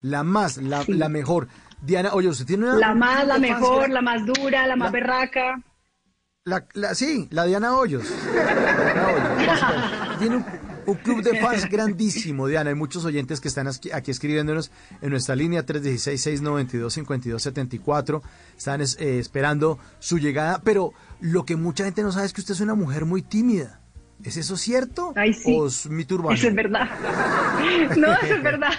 La más, la, la mejor. Diana, oye, usted tiene una... La más, la mejor, la más dura, la más berraca. La, la, sí, la Diana Hoyos. Diana Hoyos tiene un, un, club de fans grandísimo, Diana. Hay muchos oyentes que están aquí, aquí escribiéndonos en nuestra línea 316-692-5274. Están eh, esperando su llegada, pero lo que mucha gente no sabe es que usted es una mujer muy tímida. ¿Es eso cierto? Ay, sí. ¿O es mito urbano? Eso es verdad. No, eso es verdad.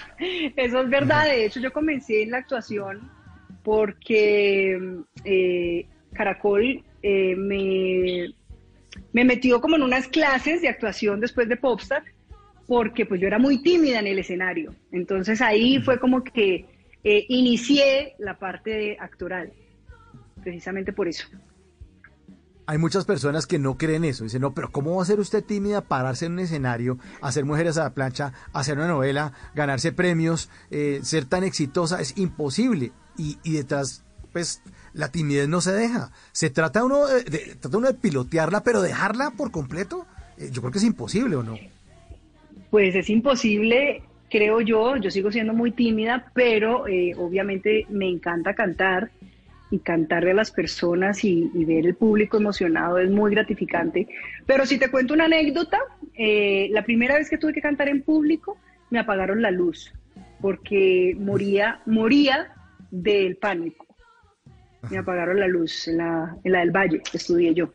Eso es verdad. De hecho, yo comencé en la actuación porque eh, Caracol eh, me, me metió como en unas clases de actuación después de Popstar, porque pues yo era muy tímida en el escenario. Entonces ahí fue como que eh, inicié la parte actoral, precisamente por eso. Hay muchas personas que no creen eso. Dicen, no, pero ¿cómo va a ser usted tímida pararse en un escenario, hacer mujeres a la plancha, hacer una novela, ganarse premios, eh, ser tan exitosa? Es imposible. Y, y detrás, pues, la timidez no se deja. Se trata uno de, de, trata uno de pilotearla, pero dejarla por completo, eh, yo creo que es imposible, ¿o no? Pues es imposible, creo yo. Yo sigo siendo muy tímida, pero eh, obviamente me encanta cantar y cantarle a las personas y, y, ver el público emocionado es muy gratificante. Pero si te cuento una anécdota, eh, la primera vez que tuve que cantar en público, me apagaron la luz porque moría, moría del pánico. Me apagaron la luz en la, en la del Valle, estudié yo.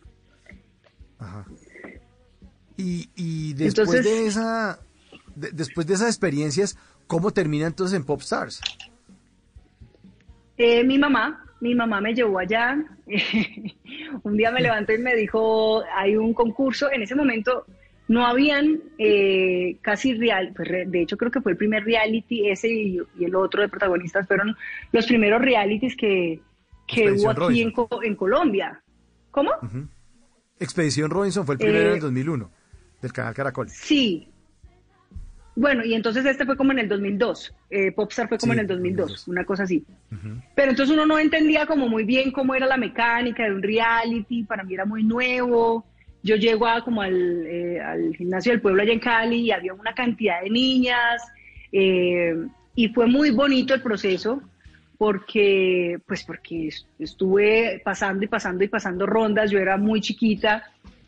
Ajá. Y, y después entonces, de esa, de, después de esas experiencias, ¿cómo termina entonces en Popstars? Eh, mi mamá, mi mamá me llevó allá. un día me levantó y me dijo, hay un concurso. En ese momento no habían eh, casi real, pues de hecho creo que fue el primer reality, ese y, y, el otro de protagonistas fueron los primeros realities que, que hubo aquí en, en, Colombia. ¿Cómo? Uh -huh. Expedición Robinson fue el primero eh, en el 2001, del canal Caracol. Sí. Bueno, y entonces este fue como en el 2002. Eh, Popstar fue como sí, en el 2002, 2002, una cosa así. Uh -huh. Pero entonces uno no entendía como muy bien cómo era la mecánica de un reality. Para mí era muy nuevo. Yo llego a, como al, eh, al, gimnasio del pueblo allá en Cali y había una cantidad de niñas. Eh, y fue muy bonito el proceso porque, pues porque estuve pasando y pasando y pasando rondas, yo era muy chiquita,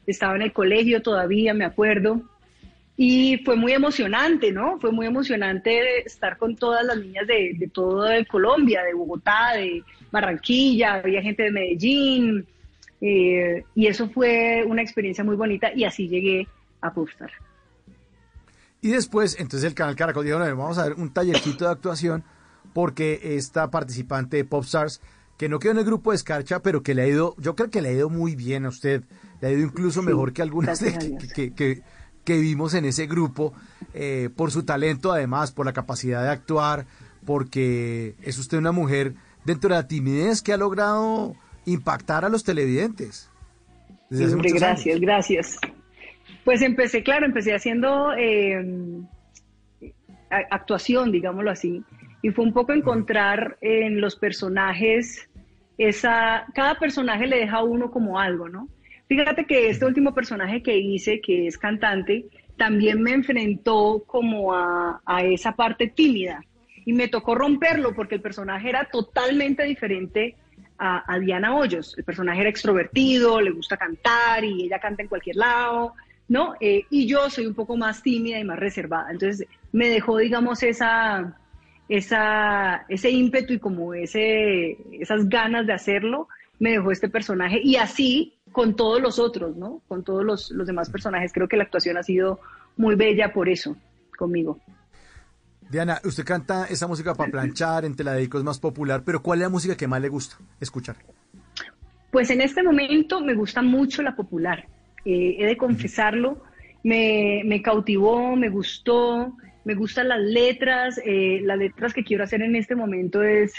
estaba en el colegio todavía, me acuerdo, y fue muy emocionante, ¿no? Fue muy emocionante estar con todas las niñas de, de toda Colombia, de Bogotá, de Barranquilla, había gente de Medellín, eh, y eso fue una experiencia muy bonita y así llegué a Popstar. Y después, entonces el canal Caracol dijo, no, vamos a ver un tallercito de actuación porque esta participante de Popstars, que no quedó en el grupo de Escarcha, pero que le ha ido, yo creo que le ha ido muy bien a usted, le ha ido incluso sí, mejor que algunas de, que, que, que, que, vimos en ese grupo, eh, por su talento además, por la capacidad de actuar, porque es usted una mujer dentro de la timidez que ha logrado impactar a los televidentes. Siempre, gracias, años. gracias. Pues empecé, claro, empecé haciendo eh, actuación, digámoslo así y fue un poco encontrar en los personajes esa cada personaje le deja a uno como algo, ¿no? Fíjate que este último personaje que hice, que es cantante, también me enfrentó como a, a esa parte tímida y me tocó romperlo porque el personaje era totalmente diferente a, a, Diana Hoyos. El personaje era extrovertido, le gusta cantar y ella canta en cualquier lado, ¿no? Eh, y yo soy un poco más tímida y más reservada. Entonces me dejó, digamos, esa, esa, ese ímpetu y como ese, esas ganas de hacerlo, me dejó este personaje y así con todos los otros, ¿no? Con todos los, los demás personajes. Creo que la actuación ha sido muy bella por eso, conmigo. Diana, usted canta esa música para planchar, entre la dedico es más popular, pero ¿cuál es la música que más le gusta escuchar? Pues en este momento me gusta mucho la popular. Eh, he de confesarlo, me, me cautivó, me gustó, me gustan las letras, eh, las letras que quiero hacer en este momento es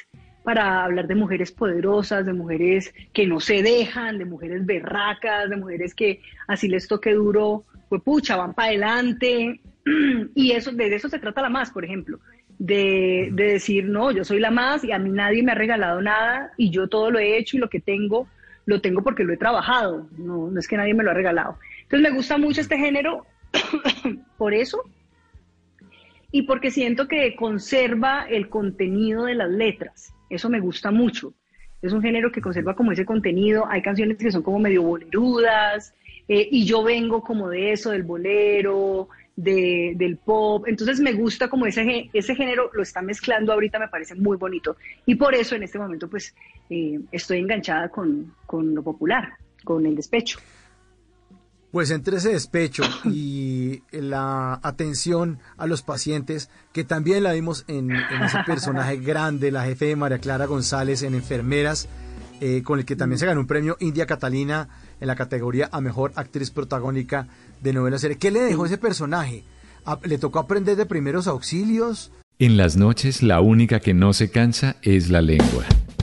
para hablar de mujeres poderosas, de mujeres que no se dejan, de mujeres berracas, de mujeres que así les toque duro, pues pucha, van para adelante. Y eso, de eso se trata la más, por ejemplo, de, de decir, no, yo soy la más y a mí nadie me ha regalado nada y yo todo lo he hecho y lo que tengo, lo tengo porque lo he trabajado, no, no es que nadie me lo ha regalado. Entonces me gusta mucho este género por eso y porque siento que conserva el contenido de las letras. Eso me gusta mucho. Es un género que conserva como ese contenido. Hay canciones que son como medio bolerudas, eh, y yo vengo como de eso, del bolero, de, del pop. Entonces me gusta como ese, ese género lo está mezclando ahorita, me parece muy bonito. Y por eso en este momento pues eh, estoy enganchada con, con lo popular, con el despecho. Pues entre ese despecho y la atención a los pacientes, que también la vimos en, ese personaje grande, la jefe de María Clara González en Enfermeras, eh, con el que también se ganó un premio India Catalina en la categoría a Mejor Actriz Protagónica de Novela Serie. ¿Qué le dejó ese personaje? ¿Le tocó aprender de primeros auxilios? En las noches la única que no se cansa es la lengua.